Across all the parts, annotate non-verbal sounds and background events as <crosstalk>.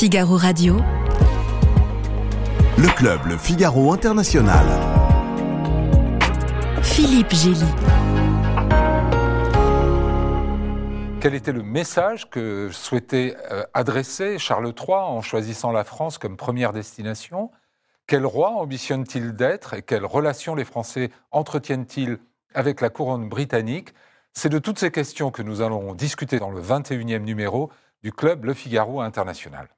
Figaro Radio. Le club Le Figaro International. Philippe Gély. Quel était le message que souhaitait euh, adresser Charles III en choisissant la France comme première destination? Quel roi ambitionne-t-il d'être et quelles relations les Français entretiennent-ils avec la couronne britannique? C'est de toutes ces questions que nous allons discuter dans le 21e numéro du club Le Figaro International.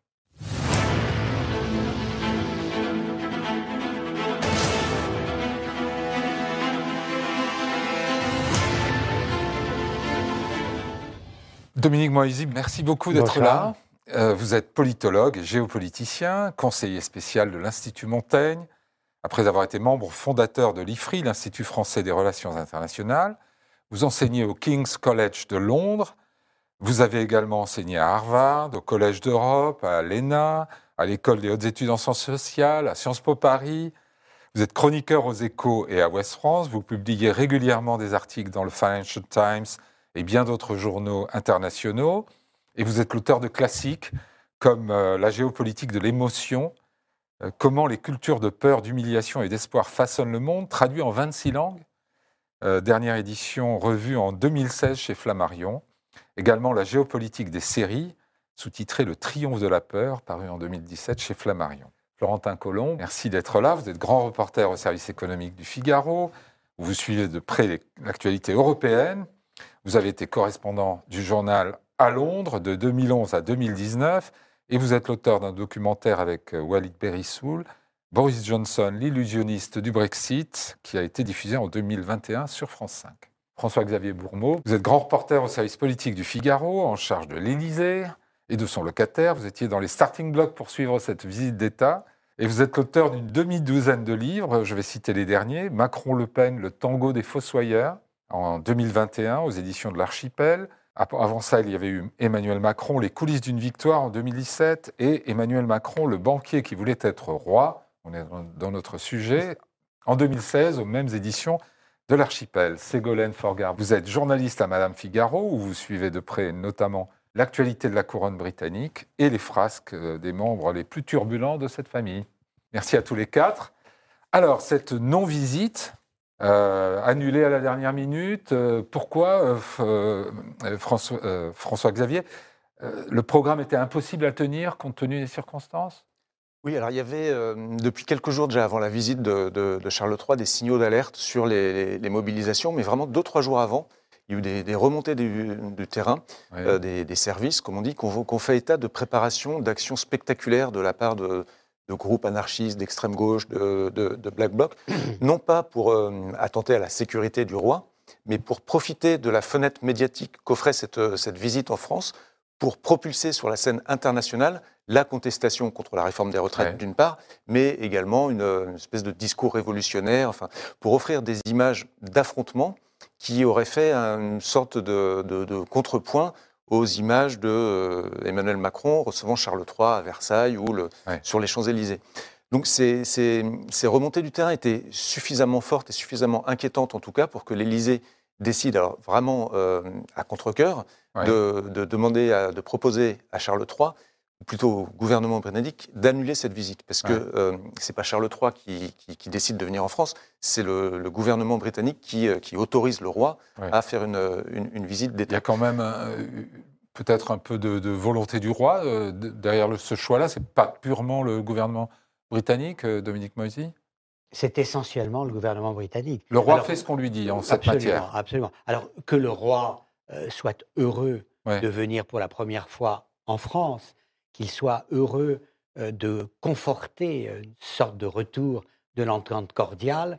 Dominique Moisy, merci beaucoup d'être là. Euh, vous êtes politologue et géopoliticien, conseiller spécial de l'Institut Montaigne, après avoir été membre fondateur de l'IFRI, l'Institut français des relations internationales. Vous enseignez au King's College de Londres. Vous avez également enseigné à Harvard, au Collège d'Europe, à l'ENA, à l'École des hautes études en sciences sociales, à Sciences Po Paris. Vous êtes chroniqueur aux Échos et à West France. Vous publiez régulièrement des articles dans le Financial Times et bien d'autres journaux internationaux. Et vous êtes l'auteur de classiques comme euh, La géopolitique de l'émotion, euh, Comment les cultures de peur, d'humiliation et d'espoir façonnent le monde, traduit en 26 langues. Euh, dernière édition revue en 2016 chez Flammarion. Également La géopolitique des séries, sous-titré Le triomphe de la peur, paru en 2017 chez Flammarion. Florentin Colomb, merci d'être là. Vous êtes grand reporter au service économique du Figaro. Vous suivez de près l'actualité européenne. Vous avez été correspondant du journal à Londres de 2011 à 2019 et vous êtes l'auteur d'un documentaire avec euh, Walid Berissoul, Boris Johnson, l'illusionniste du Brexit, qui a été diffusé en 2021 sur France 5. François-Xavier Bourmeau, vous êtes grand reporter au service politique du Figaro, en charge de l'Élysée et de son locataire. Vous étiez dans les starting blocks pour suivre cette visite d'État. Et vous êtes l'auteur d'une demi-douzaine de livres, je vais citer les derniers, Macron-Le Pen, le tango des fossoyeurs, en 2021 aux éditions de l'Archipel. Avant ça, il y avait eu Emmanuel Macron, Les coulisses d'une victoire en 2017, et Emmanuel Macron, le banquier qui voulait être roi, on est dans notre sujet, en 2016, aux mêmes éditions de l'Archipel. Ségolène Forgard, vous êtes journaliste à Madame Figaro, où vous suivez de près notamment l'actualité de la couronne britannique et les frasques des membres les plus turbulents de cette famille. Merci à tous les quatre. Alors, cette non-visite, euh, annulé à la dernière minute. Euh, pourquoi, euh, François, François, Xavier Le programme était impossible à tenir compte tenu des circonstances? Oui, alors il y avait depuis quelques jours déjà avant la visite de, Charles III des signaux d'alerte sur les, mobilisations, mais vraiment deux, trois jours avant, il y a eu des, remontées du, terrain, des, services, comme on dit, qui ont fait état de préparation d'actions spectaculaires de la part de, de groupes anarchistes d'extrême gauche, de, Black Bloc, <clears throat> non pas pour euh, attenter à la sécurité du roi, mais pour profiter de la fenêtre médiatique qu'offrait cette, euh, cette visite en France pour propulser sur la scène internationale la contestation contre la réforme des retraites d'une part, mais également une, espèce de discours révolutionnaire, enfin, pour offrir des images d'affrontement qui auraient fait une sorte de, de contrepoint aux images de euh, Emmanuel Macron recevant Charles III à Versailles ou le, sur les Champs-Élysées. Donc ces, ces, remontées du terrain étaient suffisamment fortes et suffisamment inquiétantes en tout cas pour que l'Élysée décide alors vraiment euh, à contre-coeur de, de, demander, à, de proposer à Charles III plutôt au gouvernement britannique, d'annuler cette visite. Parce que euh, ce n'est pas Charles III qui, décide de venir en France, c'est le, gouvernement britannique qui, euh, qui, autorise le roi à faire une, une, visite d'État. Il y a quand même euh, peut-être un peu de, volonté du roi derrière ce choix-là. Ce n'est pas purement le gouvernement britannique, Dominique Moisy? C'est essentiellement le gouvernement britannique. Le roi fait ce qu'on lui dit en cette matière. Absolument. Alors que le roi soit heureux de venir pour la première fois en France, qu'il soit heureux de conforter une sorte de retour de l'entente cordiale,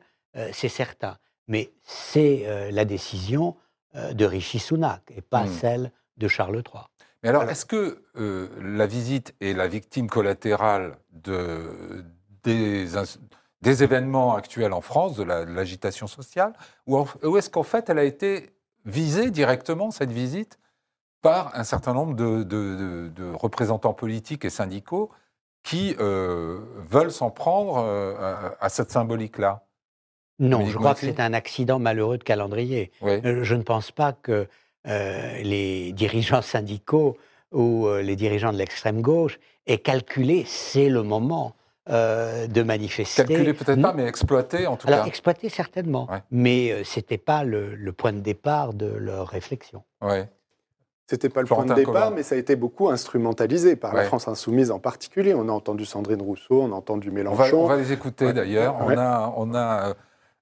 c'est certain. Mais c'est la décision de Rishi Sunak et pas hmm. celle de Charles III. Mais alors, est-ce que la visite est la victime collatérale de, des, des, événements actuels en France, de l'agitation sociale, ou, ou est-ce qu'en fait elle a été visée directement, cette visite, par un certain nombre de, représentants politiques et syndicaux qui euh, veulent s'en prendre euh, à, cette symbolique-là. Non, je crois que c'est un accident malheureux de calendrier. Euh, je ne pense pas que les dirigeants syndicaux où les dirigeants de l'extrême gauche aient calculé, c'est le moment de manifester. Calculé peut-être pas, mais exploité en tout cas. Exploité certainement, mais ce n'était pas le, point de départ de leur réflexion. Ouais. C'était pas le point de départ, mais ça a été beaucoup instrumentalisé par la France insoumise en particulier. On a entendu Sandrine Rousseau, on a entendu Mélenchon. On va, les écouter d'ailleurs. On a, on a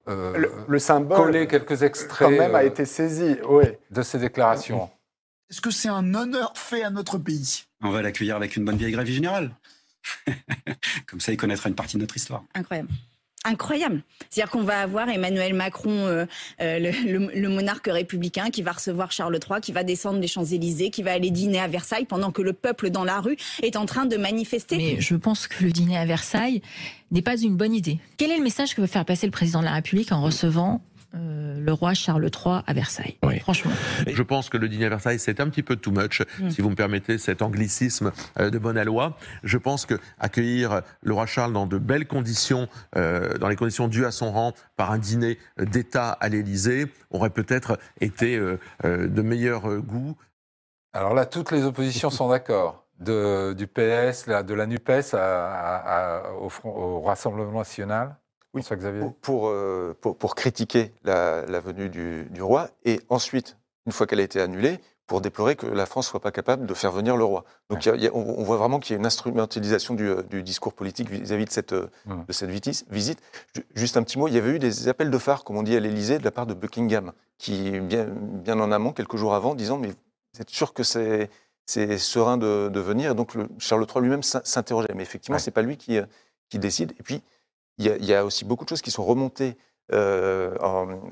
euh, le, symbole collé quelques extraits quand même a euh, été saisi, de ces déclarations. Est-ce que c'est un honneur fait à notre pays? On va l'accueillir avec une bonne vieille grève générale. <laughs> Comme ça, il connaîtra une partie de notre histoire. Incroyable incroyable. C'est-à-dire qu'on va avoir Emmanuel Macron, euh, euh, le, monarque républicain, qui va recevoir Charles III, qui va descendre des Champs-Élysées, qui va aller dîner à Versailles pendant que le peuple dans la rue est en train de manifester. Mais je pense que le dîner à Versailles n'est pas une bonne idée. Quel est le message que veut faire passer le président de la République en recevant euh, le roi Charles III à Versailles. Franchement. Je pense que le dîner à Versailles, c'est un petit peu too much, mm. si vous me permettez cet anglicisme euh, de bonne loi. Je pense que accueillir le roi Charles dans de belles conditions, euh, dans les conditions dues à son rang, par un dîner d'État à l'Élysée, aurait peut-être été de meilleur goût. Alors là, toutes les oppositions sont d'accord. du PS, de la NUPES au Rassemblement national oui, pour, euh, pour, pour, critiquer la, venue du, roi et ensuite, une fois qu'elle a été annulée, pour déplorer que la France ne soit pas capable de faire venir le roi. Donc on, voit vraiment qu'il y a une instrumentalisation du, du discours politique vis-à-vis de cette, mmh. de cette visite. Juste un petit mot, il y avait eu des appels de phare, comme on dit à l'Élysée, de la part de Buckingham, qui, bien, bien en amont, quelques jours avant, disant Mais vous êtes sûr que c'est serein de, de, venir? Et donc le, Charles III lui-même s'interrogeait. Mais effectivement, ce n'est pas lui qui, qui décide. Et puis, il y, a, aussi beaucoup de choses qui sont remontées euh,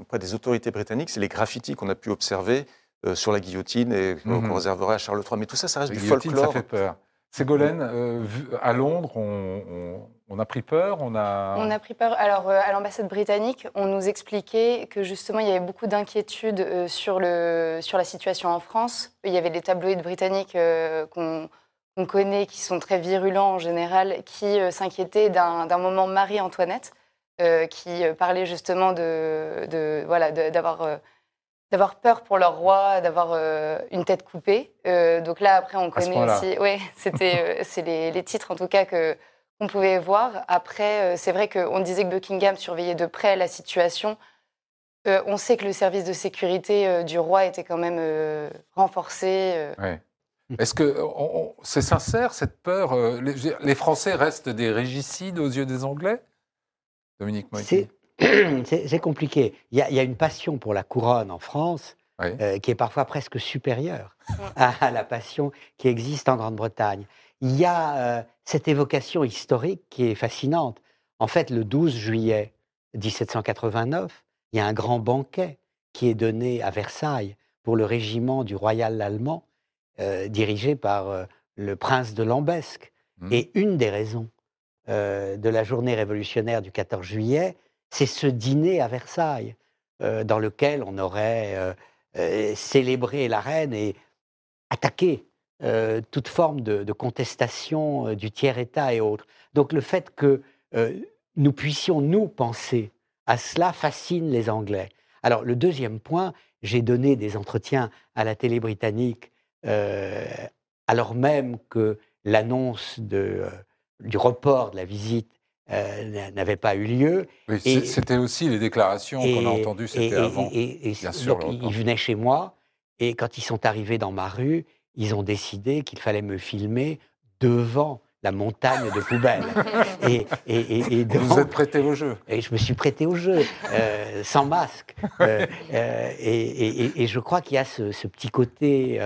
auprès des autorités britanniques. C'est les graffitis qu'on a pu observer euh, sur la guillotine et qu'on mhm. réserverait à Charles III. Mais tout ça, ça reste du folklore. Ça fait peur. Ségolène, euh, à Londres, on, a pris peur on a... on a pris peur. Alors, à l'ambassade britannique, on nous expliquait que justement, il y avait beaucoup d'inquiétudes sur, le, sur la situation en France. Il y avait des tabloïds britanniques qu'on on connaît, qui sont très virulents en général, qui euh, s'inquiétaient d'un moment Marie-Antoinette, euh, qui euh, parlait justement de, voilà d'avoir d'avoir peur pour leur roi, d'avoir une tête coupée. donc là, après, on connaît aussi. Oui, <laughs> c'était c'est les, titres en tout cas que qu'on pouvait voir. Après, c'est vrai qu'on disait que Buckingham surveillait de près la situation. on sait que le service de sécurité du roi était quand même renforcé. Est-ce que c'est sincère cette peur euh, les, Français restent des régicides aux yeux des Anglais? Dominique <clears throat> C'est compliqué. Il y, a, une passion pour la couronne en France euh, qui est parfois presque supérieure <laughs> à, la passion qui existe en Grande-Bretagne. Il y a euh, cette évocation historique qui est fascinante. En fait, le 12 juillet 1789, il y a un grand banquet qui est donné à Versailles pour le régiment du Royal allemand euh, dirigé par euh, le prince de Lambesque. Mmh. Et une des raisons euh, de la journée révolutionnaire du 14 juillet, c'est ce dîner à Versailles, dans lequel on aurait célébré la reine et attaqué toute forme de, contestation du tiers-État et autres. Donc le fait que nous puissions, nous, penser à cela fascine les Anglais. Alors le deuxième point, j'ai donné des entretiens à la télé britannique alors même que l'annonce euh, du report de la visite euh, n'avait pas eu lieu. c'était aussi les déclarations qu'on a entendues, c'était avant. Et, bien sûr, donc, ils venaient chez moi, et quand ils sont arrivés dans ma rue, ils ont décidé qu'il fallait me filmer devant la montagne de poubelles. <laughs> et, et, Vous êtes prêté au jeu. Et je me suis prêté au jeu, sans masque. et, je crois qu'il y a ce, ce petit côté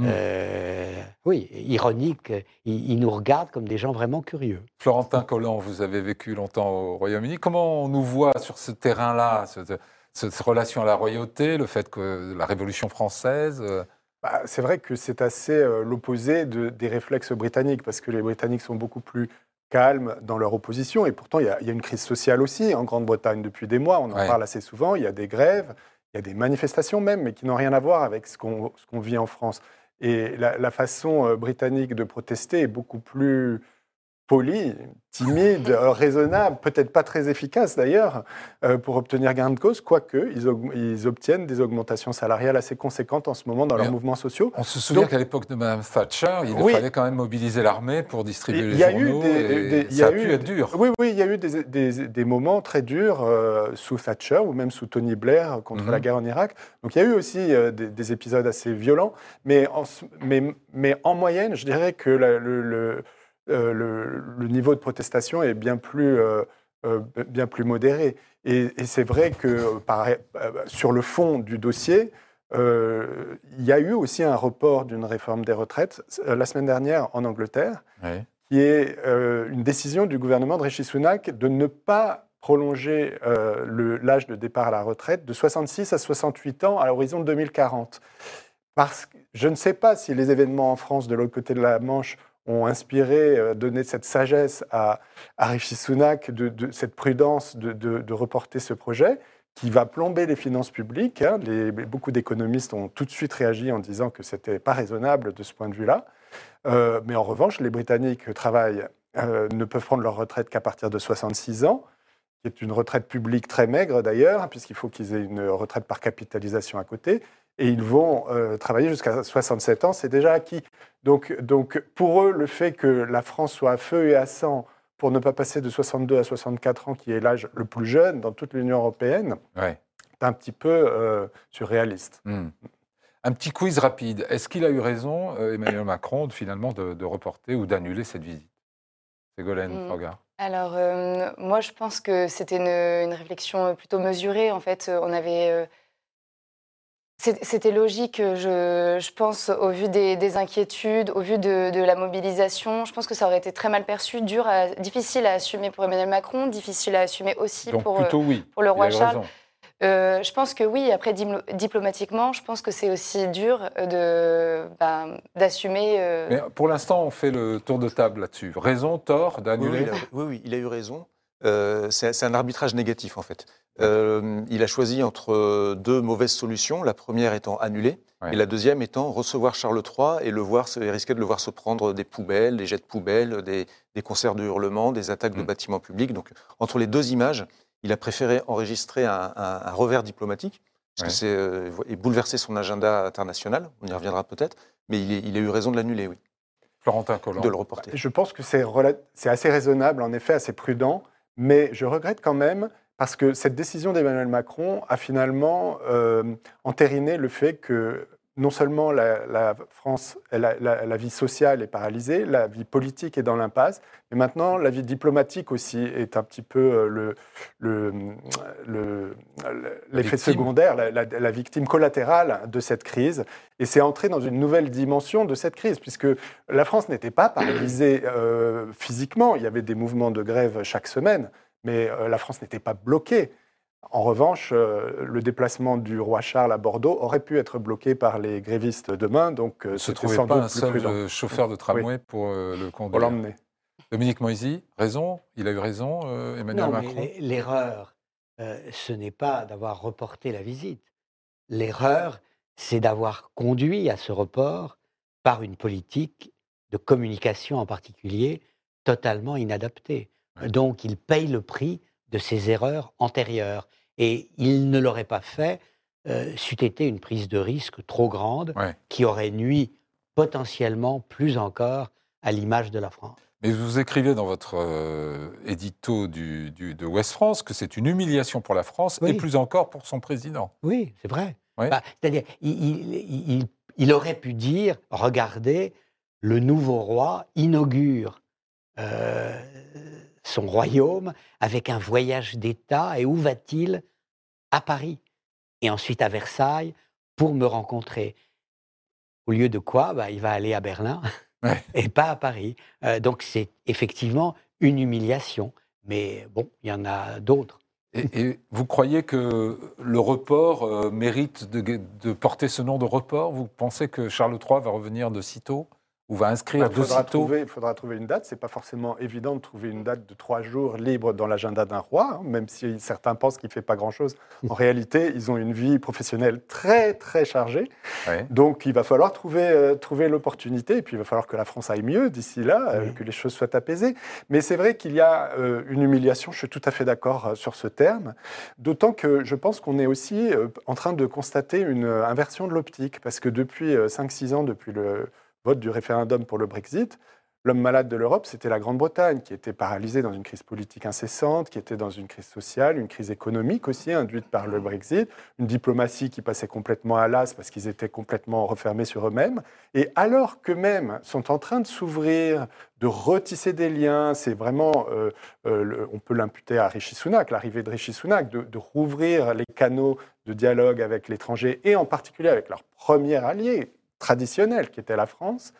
Mmh. Euh, oui, ironique. Ils, nous regardent comme des gens vraiment curieux. Florentin Collant, vous avez vécu longtemps au Royaume-Uni. Comment on nous voit sur ce terrain-là, cette, relation à la royauté, le fait que la Révolution française euh, bah, C'est vrai que c'est assez euh, l'opposé de, des réflexes britanniques, parce que les Britanniques sont beaucoup plus calmes dans leur opposition. Et pourtant, il y, a, une crise sociale aussi en Grande-Bretagne depuis des mois. On en parle assez souvent. Il y a des grèves, il y a des manifestations même, mais qui n'ont rien à voir avec ce qu'on vit en France. Et la, façon euh, britannique de protester est beaucoup plus poli, timide, euh, <laughs> raisonnable, peut-être pas très efficace d'ailleurs, euh, pour obtenir gain de cause, quoique ils, ils, obtiennent des augmentations salariales assez conséquentes en ce moment dans leurs mouvements sociaux. On se souvient qu'à l'époque de Mme Thatcher, il fallait quand même mobiliser l'armée pour distribuer les journaux. Eu ça a, pu être dur. Oui, oui, il y a eu des, des, moments très durs euh, sous Thatcher ou même sous Tony Blair contre la mhm. guerre en Irak. Donc il y a eu aussi des, épisodes assez violents, mais en, mais, mais en moyenne, je dirais que le euh, le, niveau de protestation est bien plus, euh, euh, bien plus modéré. Et, c'est vrai que sur le fond du dossier, il y a eu aussi un report d'une réforme des retraites la semaine dernière en Angleterre, qui est une décision du gouvernement de Rishi Sunak de ne pas prolonger l'âge de départ à la retraite de 66 à 68 ans à l'horizon de 2040. Parce que je ne sais pas si les événements en France de l'autre côté de la Manche ont inspiré, euh, donné cette sagesse à, à Rishi Sunak, de, cette prudence de, reporter ce projet qui va plomber les finances publiques. Hein. beaucoup d'économistes ont tout de suite réagi en disant que ce n'était pas raisonnable de ce point de vue-là. Euh, mais en revanche, les Britanniques travaillent, euh, ne peuvent prendre leur retraite qu'à partir de 66 ans, qui est une retraite publique très maigre d'ailleurs, puisqu'il faut qu'ils aient une retraite par capitalisation à côté et ils vont euh, travailler jusqu'à 67 ans, c'est déjà acquis. Donc, donc pour eux, le fait que la France soit à feu et à sang pour ne pas passer de 62 à 64 ans, qui est l'âge le plus jeune dans toute l'Union européenne, ouais. c'est un petit peu euh, surréaliste. Hmm. Un petit quiz rapide. Est-ce qu'il a eu raison, euh, Emmanuel Macron, finalement de, reporter ou d'annuler cette visite? Ségolène mmh. Alors, moi, je pense que c'était une, une, réflexion plutôt mesurée. En fait, on avait c'était logique, je, pense, au vu des, inquiétudes, au vu de, la mobilisation. Je pense que ça aurait été très mal perçu, dur, difficile à assumer pour Emmanuel Macron, difficile à assumer aussi pour, euh, pour le roi Charles. Euh, je pense que oui, après diplomatiquement, je pense que c'est aussi dur ben, d'assumer. Euh... Mais pour l'instant, on fait le tour de table là-dessus. Raison, tort d'annuler oui, oui, il a eu raison. Euh, c'est un arbitrage négatif en fait. Euh, il a choisi entre deux mauvaises solutions, la première étant annulée, et la deuxième étant recevoir Charles III et, le voir, risquer de le voir se prendre des poubelles, des jets de poubelles, des, concerts de hurlements, des attaques de mm. bâtiments publics. Donc entre les deux images, il a préféré enregistrer un, revers diplomatique, parce que c'est euh, et bouleverser son agenda international. On y reviendra peut-être, mais il, a eu raison de l'annuler, oui. Florentin Collant. De le reporter. Je pense que c'est assez raisonnable, en effet, assez prudent. Mais je regrette quand même parce que cette décision d'Emmanuel Macron a finalement euh, entériné le fait que non seulement la, France, la, vie sociale est paralysée, la vie politique est dans l'impasse, mais maintenant la vie diplomatique aussi est un petit peu euh, l'effet le, secondaire, la, victime collatérale de cette crise. Et c'est entré dans une nouvelle dimension de cette crise, puisque la France n'était pas paralysée euh, physiquement, il y avait des mouvements de grève chaque semaine, mais euh, la France n'était pas bloquée. En revanche, euh, le déplacement du roi Charles à Bordeaux aurait pu être bloqué par les grévistes demain, donc euh, ce trouvait pas un seul chauffeur de tramway pour le conduire. Pour l'emmener. Dominique Moisy, raison Il a eu raison, Emmanuel Macron L'erreur, ce n'est pas d'avoir reporté la visite. L'erreur, c'est d'avoir conduit à ce report par une politique de communication en particulier totalement inadaptée. Donc il paye le prix de ses erreurs antérieures. Et il ne l'aurait pas fait euh, c'eût été une prise de risque trop grande qui aurait nuit potentiellement plus encore à l'image de la France. Mais vous écrivez dans votre euh, édito du, de West France que c'est une humiliation pour la France et plus encore pour son président. Oui, c'est vrai. Bah, c'est-à-dire, il, il, aurait pu dire, regardez, le nouveau roi inaugure euh, son royaume avec un voyage d'État. Et où va-t-il? À Paris. Et ensuite à Versailles pour me rencontrer. Au lieu de quoi? Bah, Il va aller à Berlin <laughs> et pas à Paris. Euh, donc c'est effectivement une humiliation. Mais bon, il y en a d'autres. Et, vous croyez que le report euh, mérite de, de, porter ce nom de report? Vous pensez que Charles III va revenir de sitôt? Ou va inscrire bah, faudra trouver, Il faudra trouver une date. C'est pas forcément évident de trouver une date de trois jours libre dans l'agenda d'un roi, hein, même si certains pensent qu'il fait pas grand-chose. En <laughs> réalité, ils ont une vie professionnelle très très chargée. Donc, il va falloir trouver euh, trouver l'opportunité. Et puis, il va falloir que la France aille mieux d'ici là, euh, que les choses soient apaisées. Mais c'est vrai qu'il y a euh, une humiliation. Je suis tout à fait d'accord sur ce terme. D'autant que je pense qu'on est aussi en train de constater une inversion de l'optique, parce que depuis 5-6 ans, depuis le vote du référendum pour le Brexit, l'homme malade de l'Europe, c'était la Grande-Bretagne, qui était paralysée dans une crise politique incessante, qui était dans une crise sociale, une crise économique aussi induite par le Brexit, une diplomatie qui passait complètement à l'as parce qu'ils étaient complètement refermés sur eux-mêmes. Et alors qu'eux-mêmes sont en train de s'ouvrir, de retisser des liens, c'est vraiment, euh, euh, on peut l'imputer à Rishi Sunak, l'arrivée de Rishi Sunak, de, de rouvrir les canaux de dialogue avec l'étranger et en particulier avec leur premier allié, traditionnelle, qui était la France,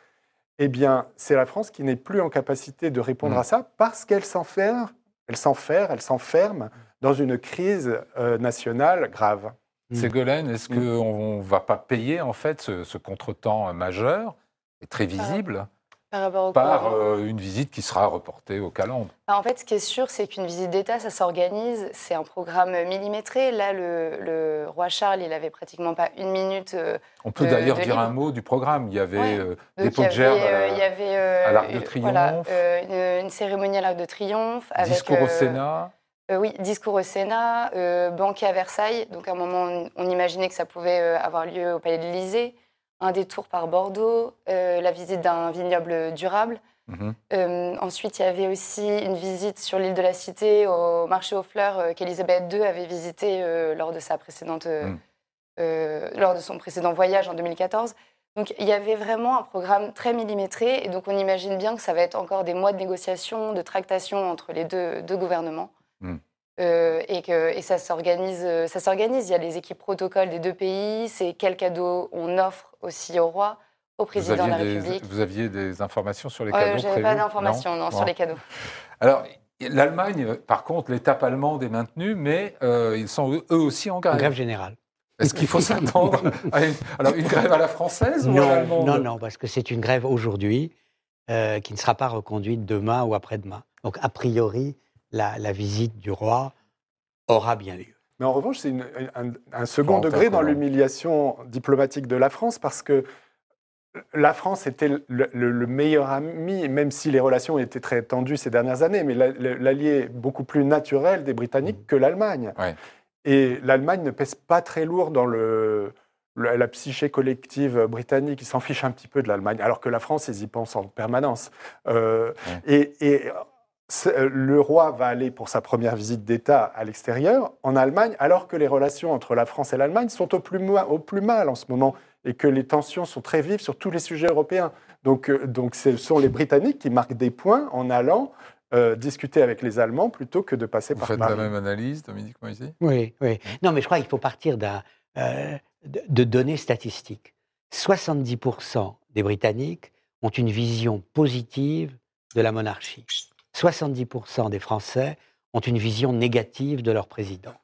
eh bien, c'est la France qui n'est plus en capacité de répondre à mm. ça parce qu'elle s'enferme, elle s'enferme, elle s'enferme dans une crise euh, nationale grave. Mm. Ségolène, est-ce mm. qu'on ne va pas payer en fait ce, ce contretemps majeur et très visible? Par, euh, une visite qui sera reportée au calendrier. Bah, en fait, ce qui est sûr, c'est qu'une visite d'État, ça s'organise. C'est un programme millimétré. Là, le, roi Charles, il avait pratiquement pas une minute. Euh, On peut d'ailleurs dire un mot du programme. Il y avait euh, des pots de gerbe à, l'Arc de Triomphe. une, cérémonie à l'Arc de Triomphe. discours au Sénat. oui, discours au Sénat, banquet à Versailles. Donc à un moment, on, on imaginait que ça pouvait avoir lieu au Palais de l'Élysée un détour par Bordeaux, euh, la visite d'un vignoble durable. Mhm. Euh, ensuite, il y avait aussi une visite sur l'île de la Cité, au marché aux fleurs, euh, qu'Elisabeth II avait visité lors, de sa précédente, mhm. lors de son précédent voyage en 2014. Donc, il y avait vraiment un programme très millimétré. Et donc, on imagine bien que ça va être encore des mois de négociations, de tractations entre les deux, deux gouvernements. Mhm. Euh, et, que, et ça s'organise. Euh, ça s'organise. Il y a les équipes protocoles des deux pays. C'est quel cadeau on offre aussi au roi, au président de la République? Vous aviez des informations sur les cadeaux Je n'avais pas d'informations non, sur les cadeaux. Alors. L'Allemagne, par contre, l'étape allemande est maintenue, mais euh, ils sont eux aussi en grève. En grève générale. Est-ce qu'il faut s'attendre à une, alors une grève à la française non, ou à l'allemande? Non, non, parce que c'est une grève aujourd'hui qui ne sera pas reconduite demain ou après-demain. Donc, a priori, la, visite du roi aura bien lieu. Mais en revanche, c'est un, second degré dans l'humiliation diplomatique de la France parce que la France était le, meilleur ami, même si les relations étaient très tendues ces dernières années, mais l'allié beaucoup plus naturel des Britanniques que l'Allemagne. Et l'Allemagne ne pèse pas très lourd dans le, la psyché collective britannique. Ils s'en fichent un petit peu de l'Allemagne, alors que la France, ils y pensent en permanence. Euh, et, et le roi va aller pour sa première visite d'État à l'extérieur, en Allemagne, alors que les relations entre la France et l'Allemagne sont au plus, au plus, mal en ce moment et que les tensions sont très vives sur tous les sujets européens. Donc, euh, donc ce sont les Britanniques qui marquent des points en allant euh, discuter avec les Allemands plutôt que de passer Vous par faites la même analyse, Dominique Moisy? Oui, oui. Non, mais je crois qu'il faut partir de, de données statistiques. 70% des Britanniques ont une vision positive de la monarchie. 70% des Français ont une vision négative de leur président.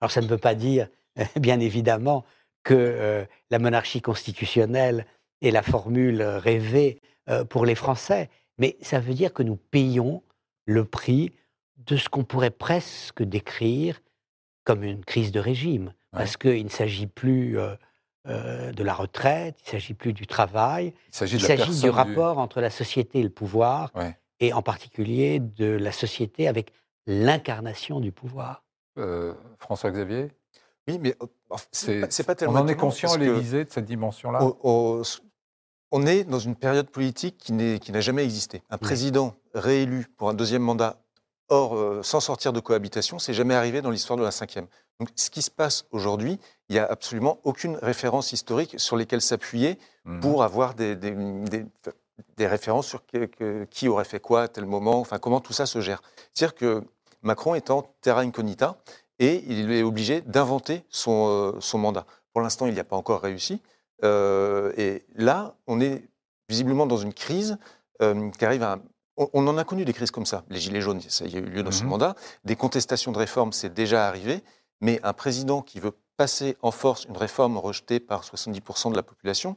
Alors ça ne veut pas dire, <laughs> bien évidemment, que euh, la monarchie constitutionnelle est la formule rêvée euh, pour les Français, mais ça veut dire que nous payons le prix de ce qu'on pourrait presque décrire comme une crise de régime, parce qu'il ne s'agit plus euh, de la retraite, il ne s'agit plus du travail, il s'agit du rapport entre la société et le pouvoir, et en particulier de la société avec l'incarnation du pouvoir. Euh, François Xavier Oui, mais euh, c'est pas tellement. On en est conscient à l'Élysée de cette dimension-là On est dans une période politique qui n'a jamais existé. Un président réélu pour un deuxième mandat, hors, euh, sans sortir de cohabitation, c'est jamais arrivé dans l'histoire de la Ve. Donc, ce qui se passe aujourd'hui, il n'y a absolument aucune référence historique sur lesquelles s'appuyer mmh. pour avoir des, des références sur qui aurait fait quoi à tel moment, enfin comment tout ça se gère. C'est-à-dire que Macron est en terra incognita et il est obligé d'inventer son, euh, son, mandat. Pour l'instant, il n'y a pas encore réussi. Euh, et là, on est visiblement dans une crise euh, qui arrive à... On, en a connu des crises comme ça. Les Gilets jaunes, ça y a eu lieu dans son mhm. mandat. Des contestations de réformes, c'est déjà arrivé. Mais un président qui veut passer en force une réforme rejetée par 70% de la population,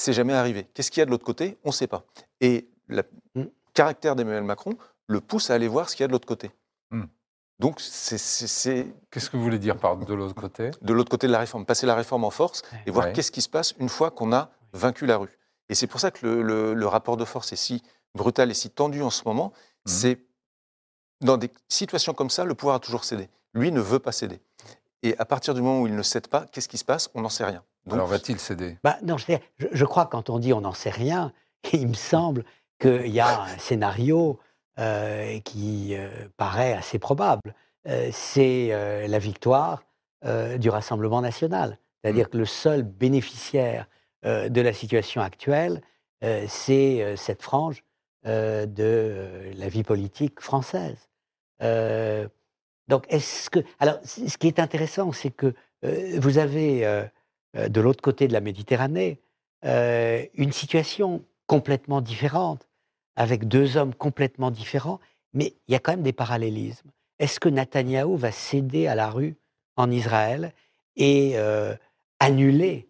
c'est jamais arrivé. Qu'est-ce qu'il y a de l'autre côté? On ne sait pas. Et le mm. caractère d'Emmanuel Macron le pousse à aller voir ce qu'il y a de l'autre côté. Mm. Donc, c'est. Qu'est-ce que vous voulez dire par de l'autre côté? De l'autre côté de la réforme. Passer la réforme en force et voir qu'est-ce qui se passe une fois qu'on a vaincu la rue. Et c'est pour ça que le, rapport de force est si brutal et si tendu en ce moment. Mmh. C'est dans des situations comme ça, le pouvoir a toujours cédé. Lui ne veut pas céder. Et à partir du moment où il ne cède pas, qu'est-ce qui se passe? On n'en sait rien. Alors va-t-il céder? Bah, non, je, je, crois que quand on dit on n'en sait rien, <laughs> il me semble qu'il y a un scénario euh, qui euh, paraît assez probable. Euh, c'est la victoire du Rassemblement national. C'est-à-dire mmh. que le seul bénéficiaire de la situation actuelle, c'est cette frange de la vie politique française. donc, est-ce que. Alors, ce qui est intéressant, c'est que vous avez, de l'autre côté de la Méditerranée, une situation complètement différente, avec deux hommes complètement différents, mais il y a quand même des parallélismes. Est-ce que Netanyahou va céder à la rue en Israël et euh, annuler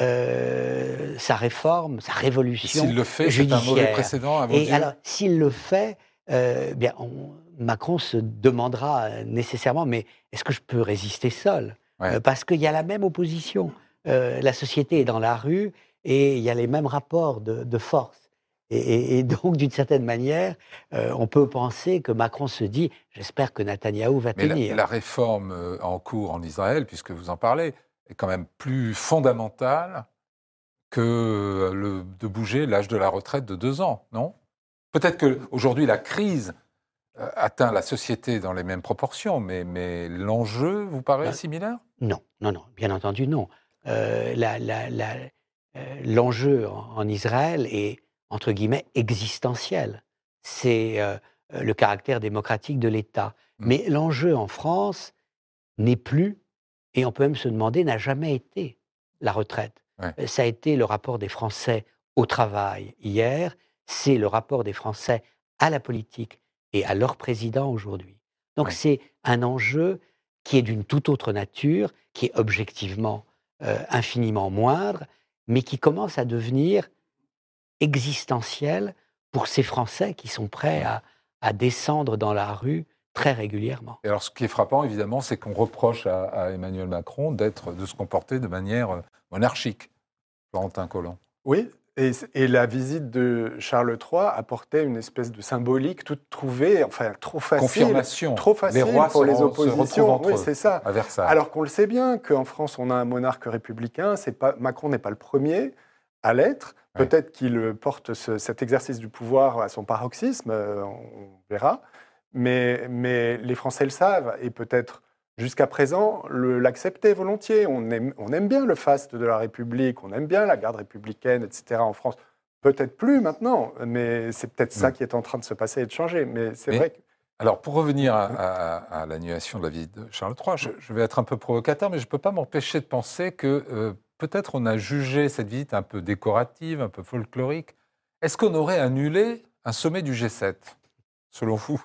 euh, sa réforme, sa révolution S'il le fait, c'est un mauvais précédent à Et alors, s'il le fait, euh, bien, Macron se demandera nécessairement, mais est-ce que je peux résister seul? Parce qu'il y a la même opposition. La société est dans la rue et il y a les mêmes rapports de force. Et, <laughs> donc, d'une certaine manière, euh, on peut penser que Macron se dit j'espère que Netanyahou va tenir. La, réforme euh, en cours en Israël, puisque vous en parlez, est quand même plus fondamentale que euh, le, de bouger l'âge de la retraite de deux ans, non? Peut-être qu'aujourd'hui, la crise atteint la société dans les mêmes proportions, mais, mais l'enjeu vous paraît ben, similaire? Non, non, non, bien entendu, non. L'enjeu en Israël est entre guillemets, existentiel. C'est euh, euh, le caractère démocratique de l'État. Mmh. Mais l'enjeu en France n'est plus, et on peut même se demander, n'a jamais été la retraite. Euh, ça a été le rapport des Français au travail hier, c'est le rapport des Français à la politique et à leur président aujourd'hui. Donc c'est un enjeu qui est d'une toute autre nature, qui est objectivement infiniment moindre, mais qui commence à devenir existentielle pour ces Français qui sont prêts à, descendre dans la rue très régulièrement. Et alors, ce qui est frappant, évidemment, c'est qu'on reproche à, Emmanuel Macron d'être, de se comporter de manière euh, monarchique. Florentin Collant. Oui, et, la visite de Charles III apportait une espèce de symbolique toute trouvée, enfin trop facile, Confirmation. trop facile les rois pour les oppositions. oui, c'est ça. Alors qu'on le sait bien qu'en France on a un monarque républicain. C'est pas Macron n'est pas le premier à l'être. Peut-être qu'il porte cet exercice du pouvoir à son paroxysme, euh, on verra. Mais, mais les Français le savent et peut-être jusqu'à présent l'acceptaient volontiers. On aime, on aime bien le faste de la République, on aime bien la garde républicaine, etc. en France. Peut-être plus maintenant, mais c'est peut-être ça qui est en train de se passer et de changer. Mais c'est vrai que... Alors, pour revenir à, l'annulation de la visite de Charles III, je, vais être un peu provocateur, mais je ne peux pas m'empêcher de penser que euh, peut-être on a jugé cette visite un peu décorative, un peu folklorique. Est-ce qu'on aurait annulé un sommet du G7, selon vous?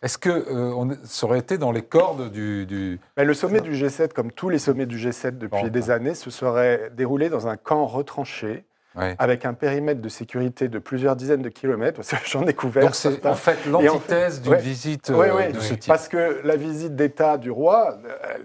Est-ce que euh, ça aurait été dans les cordes du... Ben, le sommet du G7, comme tous les sommets du G7 depuis des années, se serait déroulé dans un camp retranché, avec un périmètre de sécurité de plusieurs dizaines de kilomètres. J'en ai couvert. Donc c'est en fait l'antithèse d'une visite euh, de ce type. Parce que la visite d'État du roi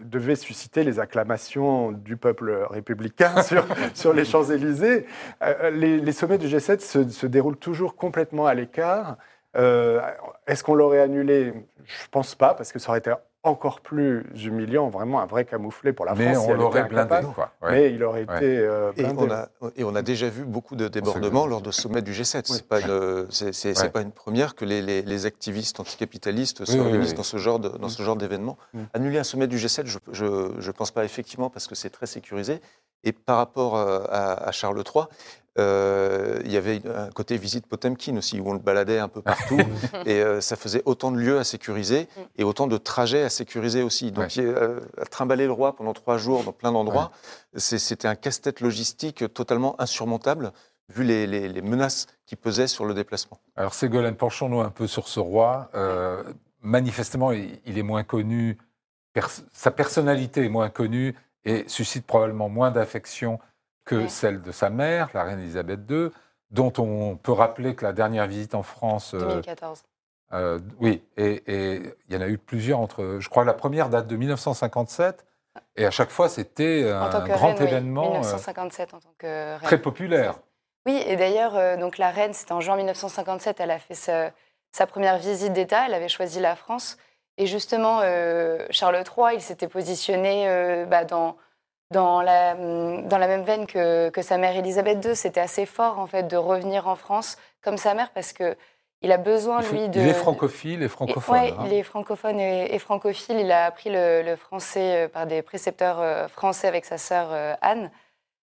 devait susciter les acclamations du peuple républicain <laughs> sur, sur les Champs-Élysées. Euh, les, sommets du G7 se, se déroulent toujours complètement à l'écart. Euh, est-ce qu'on l'aurait annulé? Je ne pense pas, parce que ça aurait été encore plus humiliant, vraiment un vrai camouflet pour la mais France. On l'aurait blindé, quoi. Mais il aurait été euh, Et on, a, et on, a, déjà vu beaucoup de débordements lors de sommets du G7. Ce n'est pas, une, pas une première que les, les, activistes anticapitalistes se réunissent dans ce genre dans ce genre d'événement. Mm. Annuler un sommet du G7, je ne pense pas effectivement parce que c'est très sécurisé. Et par rapport euh, à, à Charles III, euh, il y avait un côté visite Potemkin aussi, où on le baladait un peu partout, <laughs> et euh, ça faisait autant de lieux à sécuriser mm. et autant de trajets à sécuriser aussi. Donc, euh, trimballer le roi pendant trois jours dans plein d'endroits, c'était un casse-tête logistique totalement insurmontable, vu les, menaces qui pesaient sur le déplacement. Alors, Ségolène, penchons-nous un peu sur ce roi. manifestement, il est moins connu, sa personnalité est moins connue et suscite probablement moins d'affection que celle de sa mère, la reine Elisabeth II, dont on peut rappeler que la dernière visite en France... 2014. oui, et il y en a eu plusieurs entre... Je crois que la première date de 1957, et à chaque fois, c'était un grand événement. 1957 en tant que reine. Très populaire. Oui, et d'ailleurs, donc la reine, c'était en juin 1957, elle a fait sa, première visite d'État, elle avait choisi la France. Et justement, Charles III, il s'était positionné bah, dans, dans, la, dans la même veine que, que sa mère Elisabeth II. C'était assez fort, en fait, de revenir en France comme sa mère, parce que il a besoin, lui, de... Il est francophile et francophone. Oui, hein. il est francophone et, francophile. Il a appris le, français euh, par des précepteurs euh, français avec sa sœur euh, Anne.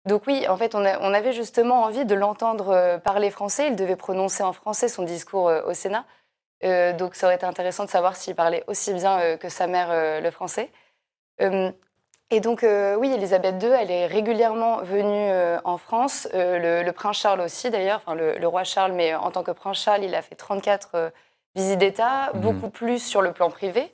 Donc oui, en fait, on, avait justement envie de l'entendre parler français. Il devait prononcer en français son discours au Sénat. donc ça aurait été intéressant de savoir s'il parlait aussi bien que sa mère le français. Et donc, euh, oui, Elisabeth II, elle est régulièrement venue euh, en France. Euh, le, prince Charles aussi, d'ailleurs, enfin, le, roi Charles, mais en tant que prince Charles, il a fait 34 visites d'État, mhm. beaucoup plus sur le plan privé,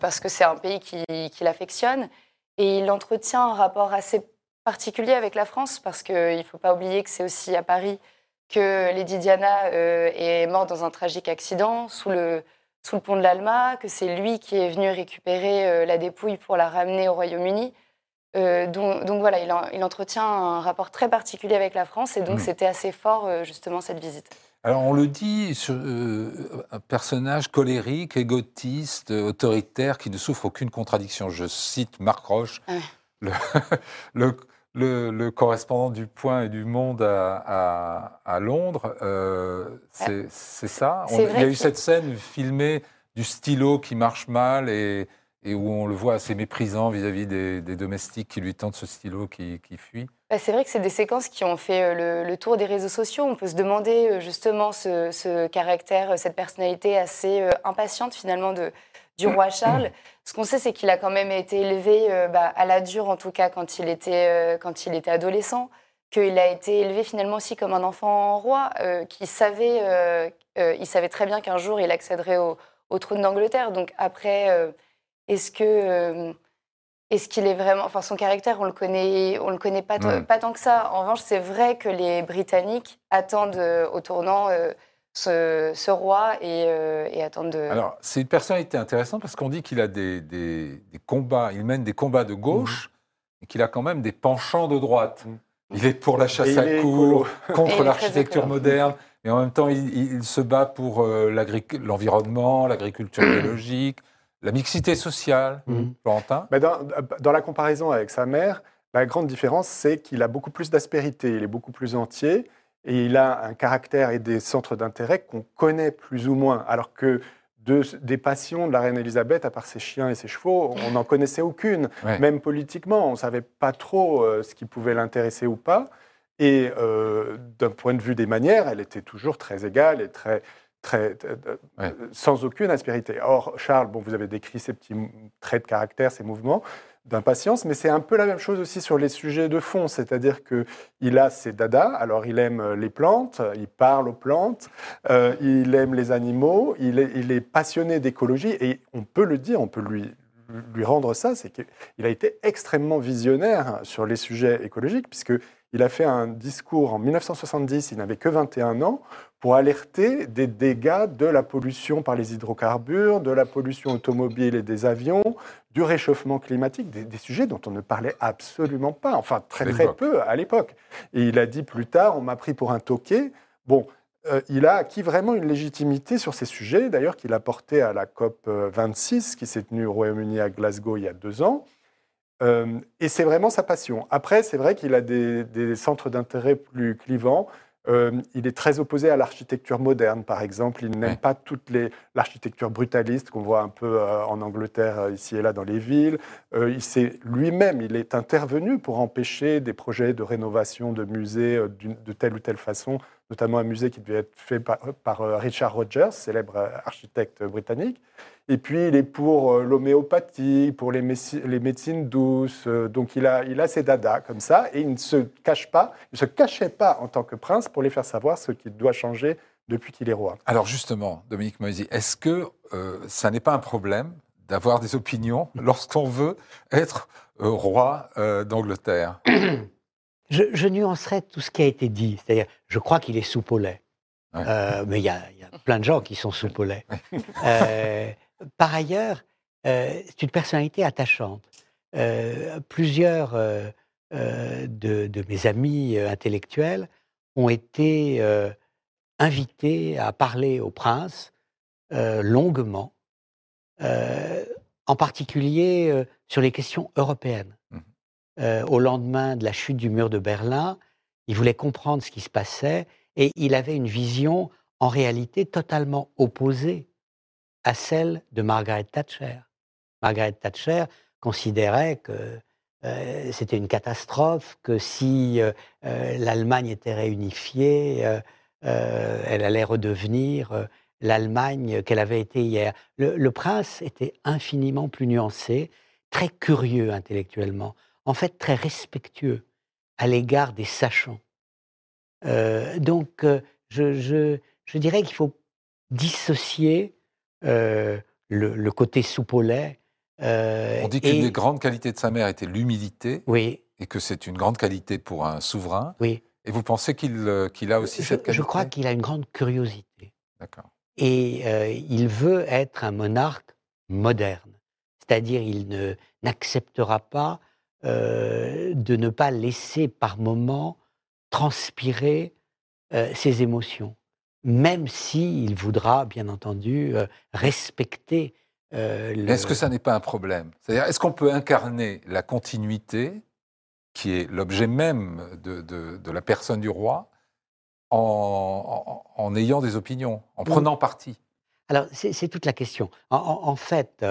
parce que c'est un pays qui, qui l'affectionne. Et il entretient un rapport assez particulier avec la France, parce qu'il ne faut pas oublier que c'est aussi à Paris que Lady Diana est morte dans un tragique accident sous le, sous le pont de l'Alma, que c'est lui qui est venu récupérer euh, la dépouille pour la ramener au Royaume-Uni. Euh, donc, voilà, il, entretient un rapport très particulier avec la France et donc mmh. c'était assez fort euh, justement cette visite. Alors on le dit, un personnage colérique, égotiste, autoritaire, qui ne souffre aucune contradiction. Je cite Marc Roche, le, <laughs> le, le, correspondant du Point et du Monde à, Londres, euh, c'est ça. il y a eu cette scène filmée du stylo qui marche mal et, où on le voit assez méprisant vis-à-vis des, domestiques qui lui tentent ce stylo qui, fuit. Bah, c'est vrai que c'est des séquences qui ont fait euh, le, tour des réseaux sociaux. On peut se demander euh, justement ce caractère, cette personnalité assez impatiente finalement de, du roi Charles. Ce qu'on sait, c'est qu'il a quand même été élevé euh, bah, à la dure, en tout cas quand il était, euh, quand il était adolescent, qu'il a été élevé finalement aussi comme un enfant roi, euh, qui savait, il savait très bien qu'un jour il accéderait au, trône d'Angleterre. Donc après, est-ce que est-ce qu'il est vraiment, enfin son caractère, on le connaît, on le connaît pas, pas tant que ça. En revanche, c'est vrai que les Britanniques attendent au tournant ce, roi euh, et, attendre de... Alors, c'est une personnalité intéressante parce qu'on dit qu'il a des, des, combats, il mène des combats de gauche et qu'il a quand même des penchants de droite. Mm. Il est pour la chasse à cour, <laughs> contre l'architecture moderne, mais en même temps, il, se bat pour euh, l'environnement, l'agriculture biologique, la mixité sociale. Mm. dans, dans, la comparaison avec sa mère, la grande différence, c'est qu'il a beaucoup plus d'aspérité, il est beaucoup plus entier et il a un caractère et des centres d'intérêt qu'on connaît plus ou moins, alors que de, des passions de la reine Elisabeth, à part ses chiens et ses chevaux, on n'en connaissait aucune. Même politiquement, on ne savait pas trop euh, ce qui pouvait l'intéresser ou pas. Et euh, d'un point de vue des manières, elle était toujours très égale et très, très, euh, sans aucune aspérité. Or, Charles, bon, vous avez décrit ses petits traits de caractère, ses mouvements d'impatience, mais c'est un peu la même chose aussi sur les sujets de fond, c'est-à-dire qu'il a ses dadas, alors il aime euh, les plantes, il parle aux plantes, euh, il aime les animaux, il est, il est passionné d'écologie, et on peut le dire, on peut lui, lui rendre ça, c'est qu'il a été extrêmement visionnaire sur les sujets écologiques, puisqu'il a fait un discours en 1970, il n'avait que 21 ans, pour alerter des dégâts de la pollution par les hydrocarbures, de la pollution automobile et des avions, du réchauffement climatique, des, sujets dont on ne parlait absolument pas, enfin très très peu à l'époque. Et il a dit plus tard, on m'a pris pour un toqué. Bon, euh, il a acquis vraiment une légitimité sur ces sujets, d'ailleurs qu'il a porté à la COP 26 qui s'est tenue au Royaume-Uni à Glasgow il y a deux ans. Euh, et c'est vraiment sa passion. Après, c'est vrai qu'il a des, des centres d'intérêt plus clivants. Euh, il est très opposé à l'architecture moderne, par exemple. Il n'aime pas toute l'architecture brutaliste qu'on voit un peu euh, en Angleterre, ici et là, dans les villes. il lui-même, il est intervenu pour empêcher des projets de rénovation de musées de telle ou telle façon, notamment un musée qui devait être fait par Richard Rogers, célèbre architecte britannique. Et puis, il est pour euh, l'homéopathie, pour les, les, médecines douces. Euh, donc, il a, il a ses dadas comme ça. Et il ne se cache pas, il ne se cachait pas en tant que prince pour les faire savoir ce qui doit changer depuis qu'il est roi. Alors, justement, Dominique Moisy, est-ce que euh, ça n'est pas un problème d'avoir des opinions <laughs> lorsqu'on veut être roi d'Angleterre? <coughs> je, nuancerais tout ce qui a été dit. C'est-à-dire, je crois qu'il est soupe au lait. Euh, mais il y, a plein de gens qui sont soupe au lait. Euh, par ailleurs, euh, c'est une personnalité attachante. plusieurs de, mes amis intellectuels ont été invités à parler au prince longuement, en particulier sur les questions européennes. Mmh. Au lendemain de la chute du mur de Berlin, il voulait comprendre ce qui se passait et il avait une vision en réalité totalement opposée à celle de Margaret Thatcher. Margaret Thatcher considérait que euh, c'était une catastrophe, que si euh, euh, l'Allemagne était réunifiée, elle allait redevenir l'Allemagne qu'elle avait été hier. le, prince était infiniment plus nuancé, très curieux intellectuellement, en fait très respectueux à l'égard des sachants. Euh, donc, euh, je, je, dirais qu'il faut dissocier euh, le, côté soupe au lait. On dit qu'une des grandes qualités de sa mère était l'humilité. Oui. Et que c'est une grande qualité pour un souverain. Oui. Et vous pensez qu'il qu'il a aussi cette qualité Je crois qu'il a une grande curiosité. D'accord. Et il veut être un monarque moderne. C'est-à-dire, il n'acceptera pas de ne pas laisser par moments transpirer ses émotions, même s'il voudra, bien entendu, respecter. Est-ce que ça n'est pas un problème? C'est-à-dire, est-ce qu'on peut incarner la continuité, qui est l'objet même de, de, la personne du roi, en, en, ayant des opinions, en prenant parti? Alors, c'est toute la question. En, fait,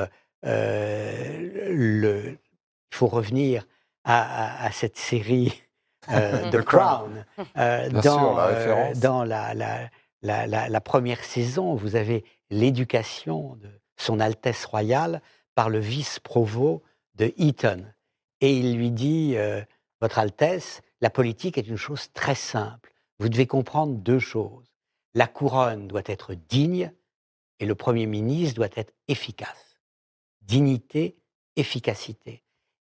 il faut revenir à, à cette série euh, <laughs> The Crown. Euh, dans, la, euh, dans la, la, première saison, vous avez l'éducation de Son Altesse Royale par le vice-provost de Eton. Et il lui dit, Votre Altesse, la politique est une chose très simple. Vous devez comprendre deux choses. La couronne doit être digne et le Premier ministre doit être efficace. Dignité, efficacité.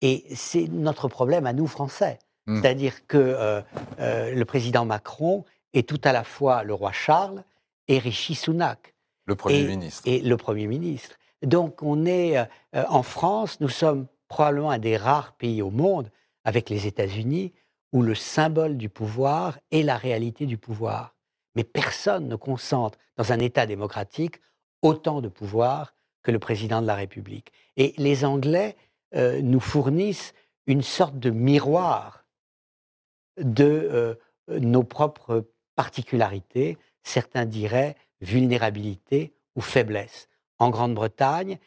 Et c'est notre problème à nous, Français. Mmh. C'est-à-dire que euh, euh, le président Macron est tout à la fois le roi Charles et Rishi Sunak. Le Premier ministre. Et le Premier ministre. Donc on est euh, en France, nous sommes probablement un des rares pays au monde, avec les États-Unis, où le symbole du pouvoir est la réalité du pouvoir. Mais personne ne concentre dans un État démocratique autant de pouvoir que le président de la République. Et les Anglais nous fournissent une sorte de miroir de euh, nos propres particularités, certains diraient vulnérabilité ou faiblesse. En Grande-Bretagne,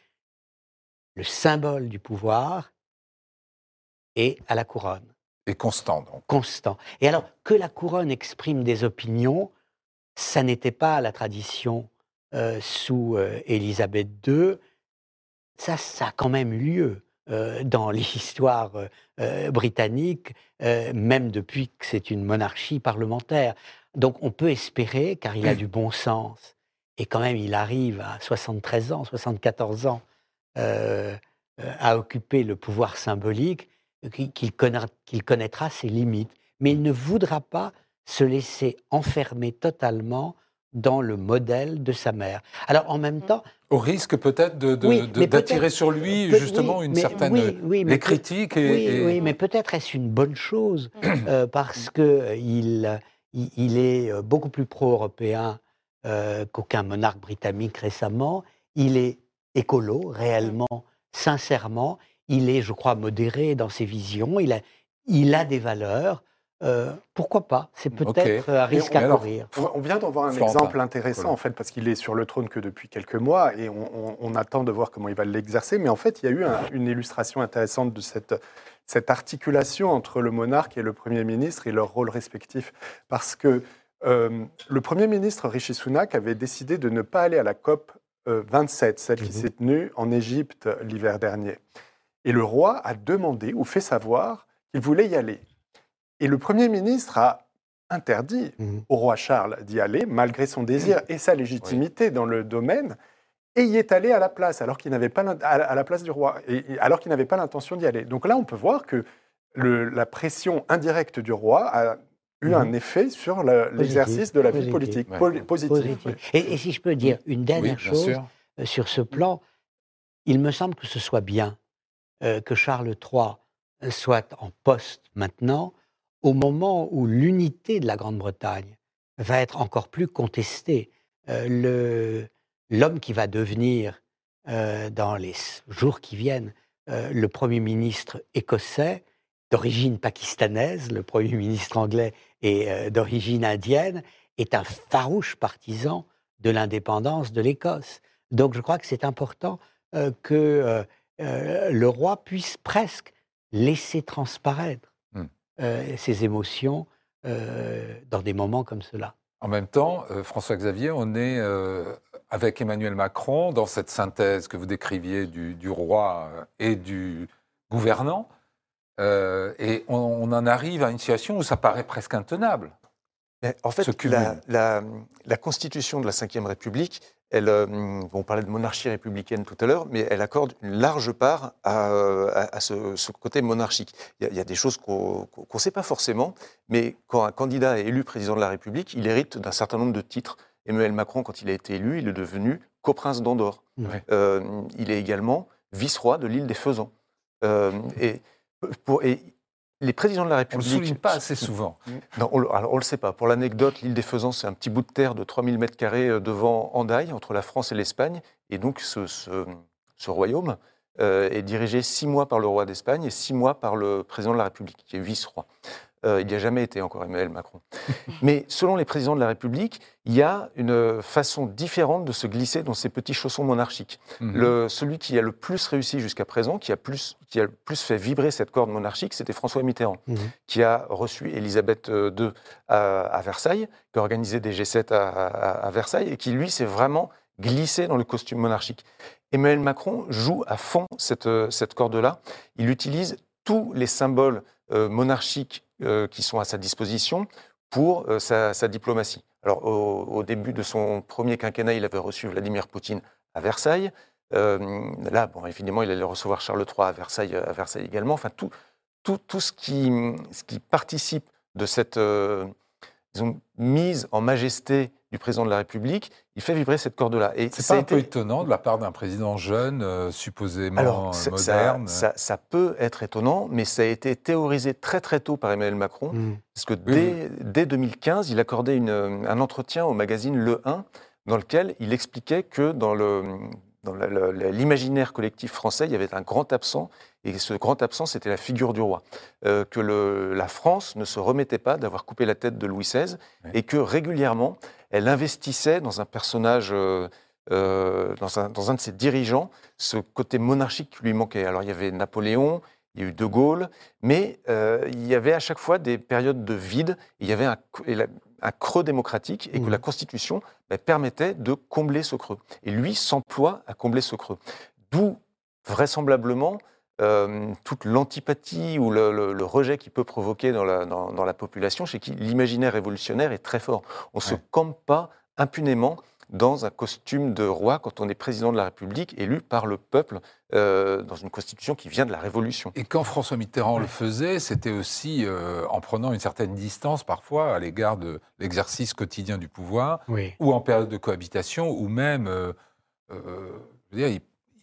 le symbole du pouvoir est à la couronne. Et constant, donc. Constant. Et alors, que la couronne exprime des opinions, ça n'était pas la tradition euh, sous euh, Élisabeth II. Ça, ça a quand même eu lieu. Euh, dans l'histoire euh, euh, britannique, même depuis que c'est une monarchie parlementaire. Donc on peut espérer, car il a du bon sens, et quand même il arrive à 73 ans, 74 ans, à occuper le pouvoir symbolique, qu'il connaîtra ses limites. Mais il ne voudra pas se laisser enfermer totalement dans le modèle de sa mère. Alors en même mmh. temps... Au risque peut-être d'attirer sur lui justement une certaine... Oui, les critiques et, Oui, mais peut-être est-ce une bonne chose, <clears throat> euh, parce qu'il il, est euh, beaucoup plus pro-européen euh, qu'aucun monarque britannique récemment. Il est écolo, réellement, sincèrement. Il est, je crois, modéré dans ses visions. Il a, il a des valeurs. Euh, pourquoi pas? C'est peut-être un risque à courir. On vient d'en voir un exemple intéressant, en fait, parce qu'il est sur le trône que depuis quelques mois et on, attend de voir comment il va l'exercer. Mais en fait, il y a eu une illustration intéressante de cette, cette articulation entre le monarque et le Premier ministre et leur rôle respectif. Parce que euh, le Premier ministre Rishi Sunak avait décidé de ne pas aller à la COP 27, euh, celle qui mhm. s'est tenue en Égypte l'hiver dernier. Et le roi a demandé ou fait savoir qu'il voulait y aller. Et le Premier ministre a interdit mmh. au roi Charles d'y aller, malgré son désir et sa légitimité dans le domaine, et y est allé à la place, alors qu'il n'avait pas à la place du roi, et alors qu'il n'avait pas l'intention d'y aller. Donc là, on peut voir que la pression indirecte du roi a eu mhm. un effet sur l'exercice de la vie politique positive. Et, si je peux dire une dernière chose euh, sur ce plan, il me semble que ce soit bien euh, que Charles III soit en poste maintenant, au moment où l'unité de la Grande-Bretagne va être encore plus contestée. Euh, l'homme qui va devenir, dans les jours qui viennent, le Premier ministre écossais, d'origine pakistanaise, le Premier ministre anglais est d'origine indienne, est un farouche partisan de l'indépendance de l'Écosse. Donc je crois que c'est important que le roi puisse presque laisser transparaître. Ses émotions dans des moments comme cela. En même temps, François Xavier, on est avec Emmanuel Macron dans cette synthèse que vous décriviez du roi et du gouvernant. Euh, et on, en arrive à une situation où ça paraît presque intenable. en fait, la, constitution de la Ve République, elle, euh, on parlait de monarchie républicaine tout à l'heure, mais elle accorde une large part à, ce, côté monarchique. Il y, a, des choses qu'on ne sait pas forcément, mais quand un candidat est élu président de la République, il hérite d'un certain nombre de titres. Emmanuel Macron, quand il a été élu, il est devenu coprince d'Andorre. Euh, il est également vice-roi de l'île des Faisans. et pour, et les présidents de la République. On ne le souligne pas assez souvent. <laughs> Non, on, alors on le sait pas. Pour l'anecdote, l'île des Faisans, c'est un petit bout de terre de 3000 mètres carrés euh, devant Andaille, entre la France et l'Espagne. Et donc, ce, ce, royaume euh, est dirigé six mois par le roi d'Espagne et six mois par le président de la République, qui est vice-roi. Euh, il n'y a jamais été encore Emmanuel Macron. <laughs> Mais selon les présidents de la République, il y a une façon différente de se glisser dans ces petits chaussons monarchiques. Mhm. le, celui qui a le plus réussi jusqu'à présent, qui a, plus, qui a le plus fait vibrer cette corde monarchique, c'était François Mitterrand, mhm. qui a reçu Élisabeth II à, Versailles, qui a organisé des G7 à, Versailles, et qui, lui, s'est vraiment glissé dans le costume monarchique. Emmanuel Macron joue à fond cette, cette corde-là. Il utilise tous les symboles euh, monarchiques euh, qui sont à sa disposition pour euh, sa, diplomatie. Alors, au, début de son premier quinquennat, il avait reçu Vladimir Poutine à Versailles. là, bon, évidemment, il allait recevoir Charles III à Versailles, à Versailles également. Enfin, tout, tout, tout ce, qui, ce qui participe de cette mise en majesté du président de la République, il fait vibrer cette corde-là. Et c'est un peu étonnant de la part d'un président jeune, euh, supposément moderne. Ça, peut être étonnant, mais ça a été théorisé très très tôt par Emmanuel Macron, mmh. parce que dès, dès, 2015, il accordait une, un entretien au magazine Le 1, dans lequel il expliquait que dans le dans l'imaginaire collectif français, il y avait un grand absent, et ce grand absent, c'était la figure du roi. Euh, que le, la France ne se remettait pas d'avoir coupé la tête de Louis XVI, et que régulièrement, elle investissait dans un personnage, euh, euh, dans, un, dans, un, de ses dirigeants, ce côté monarchique qui lui manquait. Alors il y avait Napoléon, il y a eu De Gaulle, mais il y avait à chaque fois des périodes de vide, il y avait un, un creux démocratique et que mmh. la Constitution bah, permettait de combler ce creux. Et lui s'emploie à combler ce creux. D'où, vraisemblablement, euh, toute l'antipathie ou le, rejet qu'il peut provoquer dans la, dans, la population, chez qui l'imaginaire révolutionnaire est très fort. On ne se campe pas impunément dans un costume de roi quand on est président de la République, élu par le peuple, euh, dans une constitution qui vient de la Révolution. Et quand François Mitterrand le faisait, c'était aussi euh, en prenant une certaine distance parfois à l'égard de l'exercice quotidien du pouvoir, ou en période de cohabitation, ou même, euh, je veux dire, il,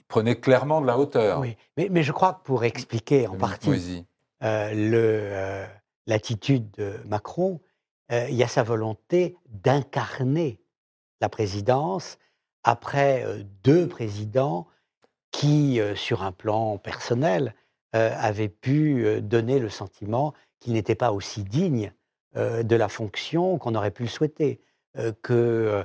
prenait clairement de la hauteur. Oui, mais, mais je crois que pour expliquer en partie l'attitude de Macron, il y a sa volonté d'incarner la présidence après euh, deux présidents qui, euh, sur un plan personnel, euh, avaient pu donner le sentiment qu'ils n'étaient pas aussi dignes de la fonction qu'on aurait pu le souhaiter. Qu'il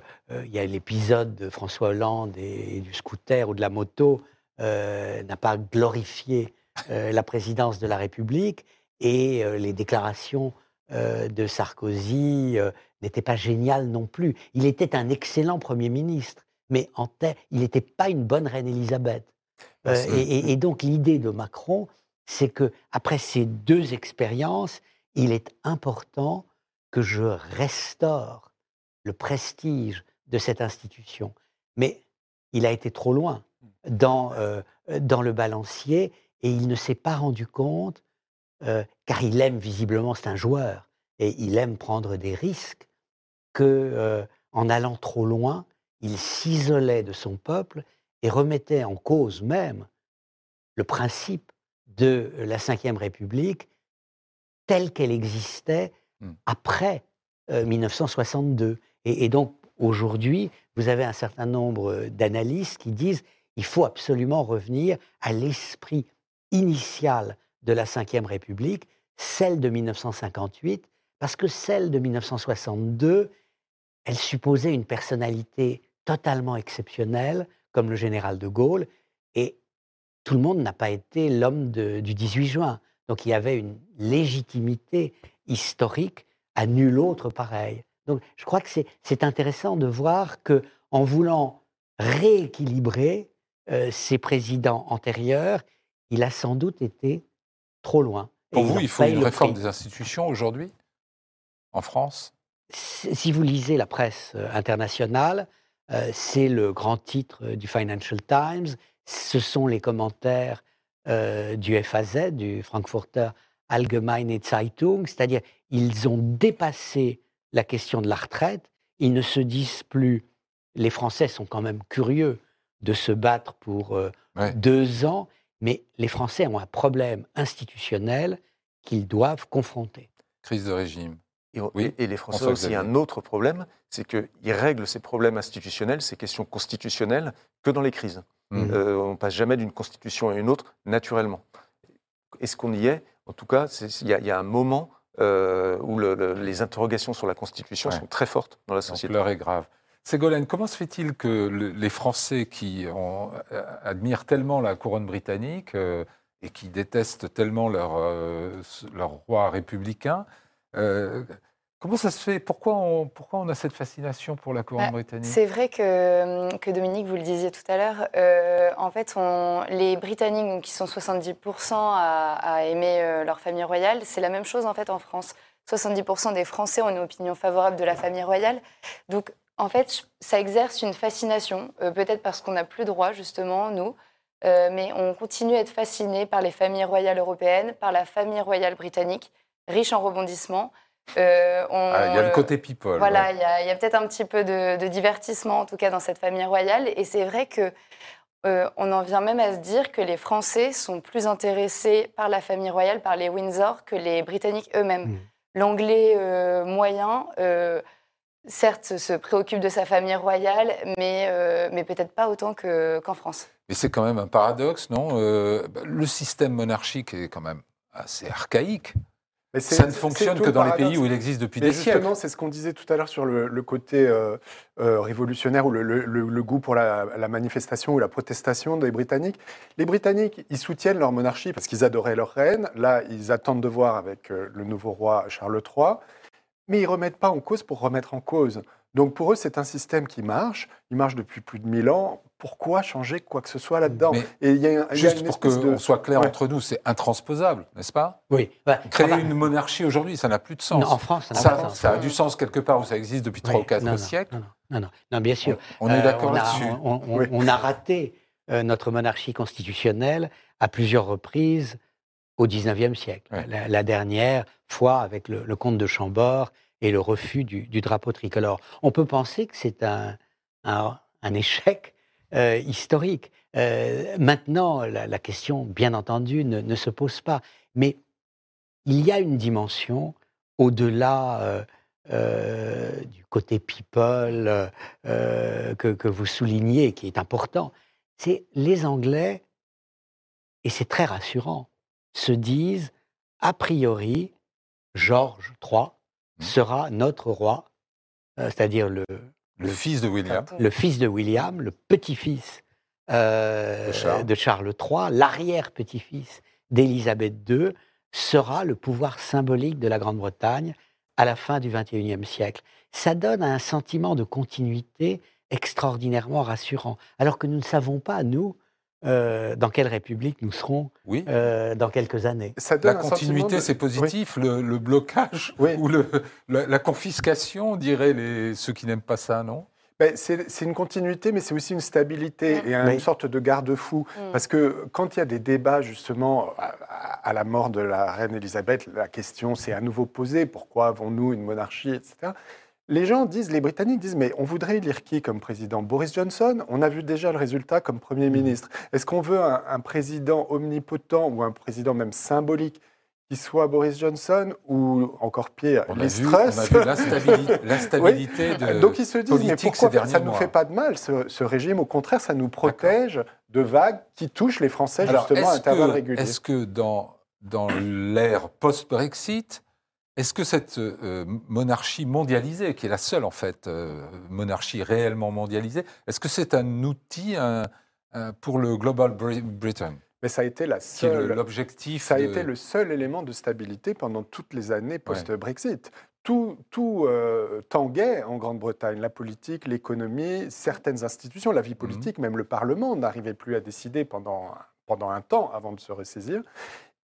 y a l'épisode de François Hollande et, du scooter ou de la moto n'a pas glorifié la présidence de la République et les déclarations de Sarkozy n'était pas génial non plus. Il était un excellent Premier ministre, mais en il n'était pas une bonne reine Elisabeth. Euh, et, donc l'idée de Macron, c'est que après ces deux expériences, il est important que je restaure le prestige de cette institution. Mais il a été trop loin dans, euh, dans le balancier et il ne s'est pas rendu compte car il aime visiblement, c'est un joueur, et il aime prendre des risques, que en allant trop loin, il s'isolait de son peuple et remettait en cause même le principe de la Ve République telle qu'elle existait mmh. après 1962. Et, donc, aujourd'hui, vous avez un certain nombre d'analystes qui disent il faut absolument revenir à l'esprit initial de la Ve République, celle de 1958, parce que celle de 1962, elle supposait une personnalité totalement exceptionnelle, comme le général de Gaulle, et tout le monde n'a pas été l'homme du 18 juin. Donc il y avait une légitimité historique à nul autre pareil. Donc je crois que c'est intéressant de voir que en voulant rééquilibrer euh, ces présidents antérieurs, il a sans doute été trop loin. Pour vous, il faut une réforme des institutions aujourd'hui en France? Si vous lisez la presse euh, internationale, euh, c'est le grand titre du Financial Times, ce sont les commentaires du FAZ, du Frankfurter Allgemeine Zeitung, c'est-à-dire ils ont dépassé la question de la retraite, ils ne se disent plus, les Français sont quand même curieux de se battre pour deux ans, mais les Français ont un problème institutionnel qu'ils doivent confronter. Crise de régime. Et, oui. et les Français ont aussi un autre problème, c'est qu'ils règlent ces problèmes institutionnels, ces questions constitutionnelles, que dans les crises. Mmh. Euh, on ne passe jamais d'une constitution à une autre naturellement. Est-ce qu'on y est? En tout cas, il y, a un moment euh, où les interrogations sur la Constitution sont très fortes dans la société. L'heure est grave. Ségolène, comment se fait-il que les Français qui ont, euh, admirent tellement la couronne britannique et qui détestent tellement leur, leur roi républicain Comment ça se fait? Pourquoi on, pourquoi on a cette fascination pour la couronne bah, britannique? C'est vrai que, que, Dominique, vous le disiez tout à l'heure, euh, en fait, on, les Britanniques, qui sont 70% à, aimer euh, leur famille royale, c'est la même chose en fait en France. 70% des Français ont une opinion favorable de la famille royale. Donc, en fait, ça exerce une fascination, euh, peut-être parce qu'on n'a plus droit, justement, nous, mais on continue à être fasciné par les familles royales européennes, par la famille royale britannique, riche en rebondissements. Euh, ah, il y a le côté people. Voilà, il y a, peut-être un petit peu de, divertissement, en tout cas, dans cette famille royale. Et c'est vrai que euh, on en vient même à se dire que les Français sont plus intéressés par la famille royale, par les Windsor, que les Britanniques eux-mêmes. Hmm. L'anglais euh, moyen, certes, se préoccupe de sa famille royale, mais, mais peut-être pas autant qu'en France. Mais c'est quand même un paradoxe, non? Le système monarchique est quand même assez archaïque ça ne fonctionne que dans les pays où il existe depuis des siècles. Justement, c'est ce qu'on disait tout à l'heure sur le, côté euh, euh, révolutionnaire ou le, goût pour la, manifestation ou la protestation des Britanniques. Les Britanniques, ils soutiennent leur monarchie parce qu'ils adoraient leur reine. Là, ils attendent de voir avec euh, le nouveau roi Charles III. Mais ils ne remettent pas en cause pour remettre en cause. Donc pour eux, c'est un système qui marche. Il marche depuis plus de 1000 ans. Pourquoi changer quoi que ce soit là-dedans Et il y a, Juste pour qu'on soit clair entre nous, c'est intransposable, n'est-ce pas? Oui. Créer une monarchie aujourd'hui, ça n'a plus de sens. en France, ça, ça, ça, a du sens quelque part où ça existe depuis trois ou quatre siècles. Non, non, non, bien sûr. On, est d'accord euh, là-dessus. On, a raté euh, notre monarchie constitutionnelle à plusieurs reprises au XIXe siècle. La, dernière fois avec le, le comte de Chambord et le refus du, drapeau tricolore. On peut penser que c'est un, un, échec euh, historique. Euh, maintenant, la, question, bien entendu, ne, se pose pas. Mais il y a une dimension au-delà euh, du côté people que, vous soulignez, qui est important. C'est les Anglais, et c'est très rassurant, se disent, a priori, Georges III. Sera notre roi, euh, c'est-à-dire le, le, fils de William, le fils de William, le petit-fils euh, de, Charles. III, l'arrière-petit-fils d'Élisabeth II, sera le pouvoir symbolique de la Grande-Bretagne à la fin du XXIe siècle. Ça donne un sentiment de continuité extraordinairement rassurant, alors que nous ne savons pas, nous, euh, dans quelle république nous serons oui. Euh, dans quelques années? la continuité, c'est positif. Le, blocage ou le, la, confiscation, diraient les, ceux qui n'aiment pas ça, non? Ben, c'est une continuité, mais c'est aussi une stabilité et une sorte de garde-fou. Mm. Parce que quand il y a des débats, justement, à, la mort de la reine Elisabeth, la question s'est à nouveau posée pourquoi avons-nous une monarchie, etc. Les gens disent, les Britanniques disent, mais on voudrait élire qui comme président? Boris Johnson? On a vu déjà le résultat comme Premier mm. ministre. Est-ce qu'on veut un, président omnipotent ou un président même symbolique qui soit Boris Johnson ou encore pire, on Liz Truss. On a vu <laughs> l'instabilité de Donc ils se disent, mais pourquoi ça ne nous fait pas de mal, ce, régime? Au contraire, ça nous protège de vagues qui touchent les Français justement à intervalles réguliers. Est-ce que dans, dans l'ère post-Brexit, est-ce que cette euh, monarchie mondialisée, qui est la seule en fait euh, monarchie réellement mondialisée, est-ce que c'est un outil pour le Global Britain? Mais ça a été la seule. L'objectif. Ça a été le seul élément de stabilité pendant toutes les années post-Brexit. Tout, tout euh, tanguait en Grande-Bretagne, la politique, l'économie, certaines institutions, la vie mhm. politique, même le Parlement n'arrivait plus à décider pendant, pendant un temps avant de se ressaisir.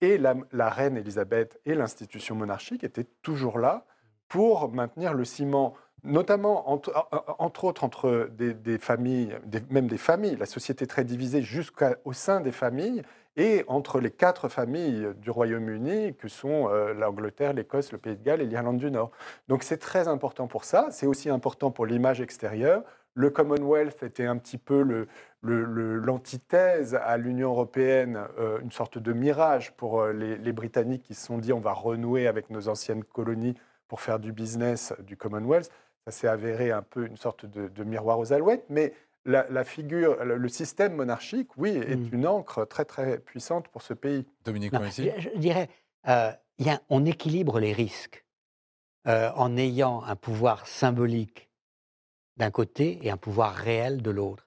Et la, reine Elisabeth et l'institution monarchique étaient toujours là pour maintenir le ciment notamment entre, autres entre des, familles, même des familles, la société très divisée jusqu'au sein des familles, et entre les quatre familles du Royaume-Uni, que sont euh, l'Angleterre, l'Écosse, le Pays de Galles et l'Irlande du Nord. Donc c'est très important pour ça, c'est aussi important pour l'image extérieure. Le Commonwealth était un petit peu l'antithèse le, à l'Union européenne, euh, une sorte de mirage pour euh, les, les Britanniques qui se sont dit on va renouer avec nos anciennes colonies pour faire du business du Commonwealth ça s'est avéré un peu une sorte de, miroir aux alouettes, mais la, figure, le, système monarchique, oui, est mm. une encre très très puissante pour ce pays. Dominique je, je, dirais, euh, y a, on équilibre les risques euh, en ayant un pouvoir symbolique d'un côté et un pouvoir réel de l'autre.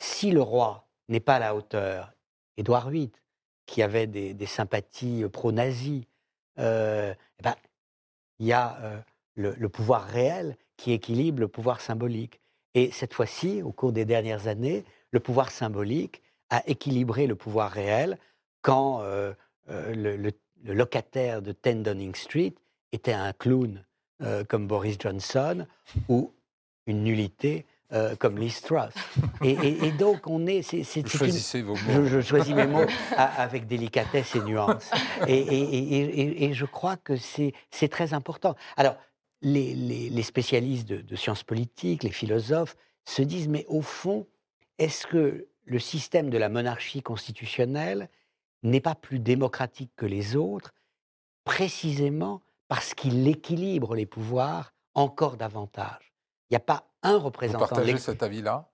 Si le roi n'est pas à la hauteur, Édouard VIII, qui avait des, sympathies pro-nazis, euh, eh ben, il y a le, le, pouvoir réel qui équilibre le pouvoir symbolique. Et cette fois-ci, au cours des dernières années, le pouvoir symbolique a équilibré le pouvoir réel quand euh, euh, le, locataire de 10 Downing Street était un clown euh, comme Boris Johnson ou une nullité comme Liz Truss. <laughs> Et, donc, on est. Choisissez vos mots. Je, choisis mes mots avec délicatesse et nuance. Et, et je crois que c'est, c'est très important. Alors, les, spécialistes de, sciences politiques, les philosophes, se disent, mais au fond, est-ce que le système de la monarchie constitutionnelle n'est pas plus démocratique que les autres, précisément parce qu'il équilibre les pouvoirs encore davantage? Il n'y a pas un représentant... Vous partagez cet avis-là?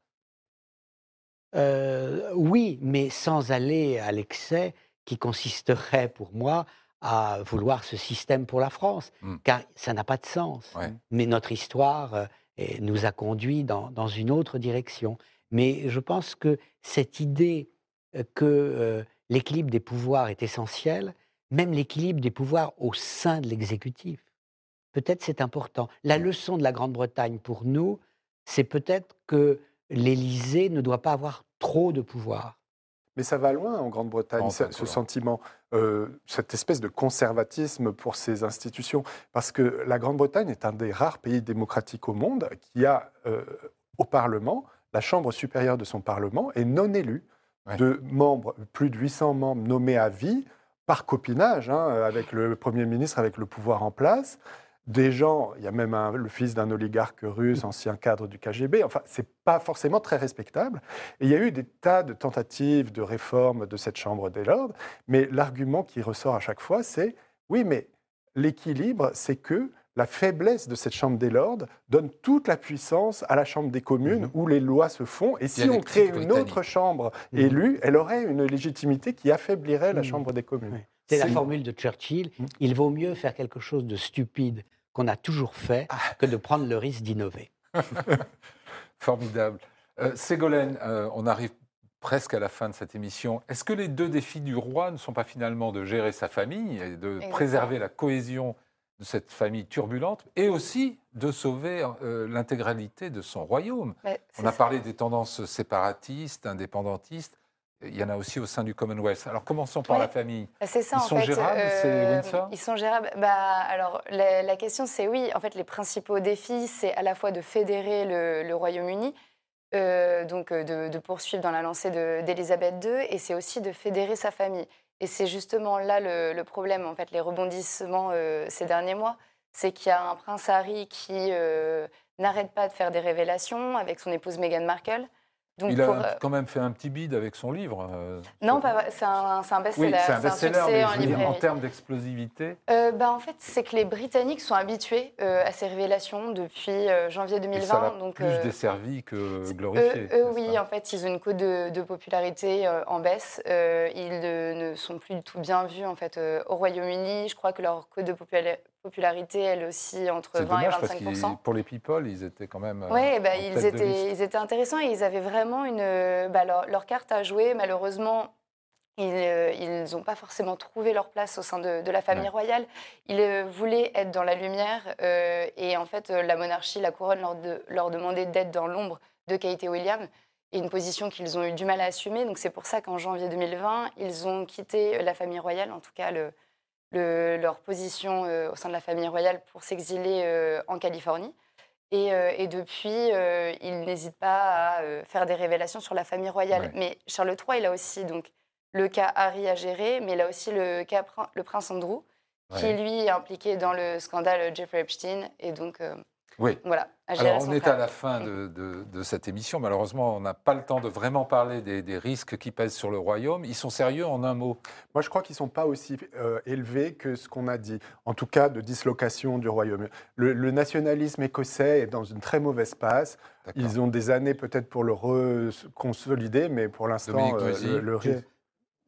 Euh, Oui, mais sans aller à l'excès qui consisterait pour moi à vouloir ce système pour la France, mmh. car ça n'a pas de sens. Mais notre histoire euh, nous a conduits dans, dans, une autre direction. Mais je pense que cette idée euh, que euh, l'équilibre des pouvoirs est essentiel, même l'équilibre des pouvoirs au sein de l'exécutif, peut-être c'est important. La leçon de la Grande-Bretagne pour nous, c'est peut-être que l'Élysée ne doit pas avoir trop de pouvoir. Mais ça va loin en Grande-Bretagne, ce, sentiment, euh, cette espèce de conservatisme pour ces institutions. Parce que la Grande-Bretagne est un des rares pays démocratiques au monde qui a euh, au Parlement, la Chambre supérieure de son Parlement est non élue, de membres, plus de 800 membres nommés à vie, par copinage, hein, avec le Premier ministre, avec le pouvoir en place des gens, il y a même le fils d'un oligarque russe, ancien cadre du KGB, enfin, c'est pas forcément très respectable. Et il y a eu des tas de tentatives de réforme de cette Chambre des Lords, mais l'argument qui ressort à chaque fois, c'est oui, mais l'équilibre, c'est que la faiblesse de cette Chambre des Lords donne toute la puissance à la Chambre des communes mhm. où les lois se font. Et si on crée une autre Chambre mhm. élue, elle aurait une légitimité qui affaiblirait la mhm. Chambre des communes. C'est la formule de Churchill. Il vaut mieux faire quelque chose de stupide qu'on a toujours fait ah. que de prendre le risque d'innover. <laughs> Formidable. Euh, Ségolène, euh, on arrive presque à la fin de cette émission. Est-ce que les deux défis du roi ne sont pas finalement de gérer sa famille et de préserver la cohésion de cette famille turbulente et aussi de sauver euh, l'intégralité de son royaume? On a parlé des tendances séparatistes, indépendantistes. Il y en a aussi au sein du Commonwealth. Alors commençons par la famille. Bah, c'est ça, ils sont gérables, euh, Windsor Ils sont gérables. Bah, alors la, question c'est oui. En fait, les principaux défis, c'est à la fois de fédérer le, Royaume-Uni, euh, donc euh, de, poursuivre dans la lancée d'Elisabeth II, et c'est aussi de fédérer sa famille. Et c'est justement là le, problème, en fait, les rebondissements ces derniers mois, c'est qu'il y a un prince Harry qui n'arrête pas de faire des révélations avec son épouse Meghan Markle il a euh, quand même fait un petit bide avec son livre. Euh, non, c'est un, un best-seller. Oui, c'est un best-seller, en, termes d'explosivité euh, bah, En fait, c'est que les Britanniques sont habitués à ces révélations depuis janvier 2020. ça donc, plus desservi que glorifié. Eux, oui, en fait, ils ont une cote de, popularité en baisse. ils ne sont plus du tout bien vus en fait, au Royaume-Uni. Je crois que leur cote de popularité popularité, elle aussi, entre 20 et 25 parce pour les people, ils étaient quand même. Oui, bah, ils, étaient, ils étaient intéressants et ils avaient vraiment une, bah, leur, carte à jouer. Malheureusement, ils n'ont pas forcément trouvé leur place au sein de, la famille royale. Ils euh, voulaient être dans la lumière euh, et en fait, la monarchie, la couronne leur, de, leur demandait d'être dans l'ombre de Kate et William. Et une position qu'ils ont eu du mal à assumer. Donc c'est pour ça qu'en janvier 2020, ils ont quitté la famille royale, en tout cas le, leur position euh, au sein de la famille royale pour s'exiler euh, en Californie. Et, euh, depuis, il n'hésite pas à faire des révélations sur la famille royale. Mais Charles III, il a aussi donc, le cas Harry à gérer, mais il a aussi le cas le prince Andrew, qui lui est impliqué dans le scandale Jeffrey Epstein. Et donc, oui. Voilà. Alors, on est à la fin de, cette émission. Malheureusement, on n'a pas le temps de vraiment parler des, risques qui pèsent sur le royaume. Ils sont sérieux en un mot? Moi, je crois qu'ils ne sont pas aussi euh, élevés que ce qu'on a dit. En tout cas, de dislocation du royaume. Le, nationalisme écossais est dans une très mauvaise passe. Ils ont des années peut-être pour le reconsolider, mais pour l'instant, euh, le, risque.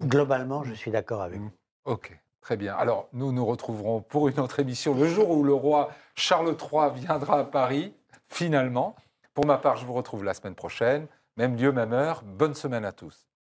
Globalement, je suis d'accord avec mmh. vous. OK. Très bien. Alors, nous nous retrouverons pour une autre émission le jour où le roi Charles III viendra à Paris, finalement. Pour ma part, je vous retrouve la semaine prochaine. Même lieu, même heure. Bonne semaine à tous.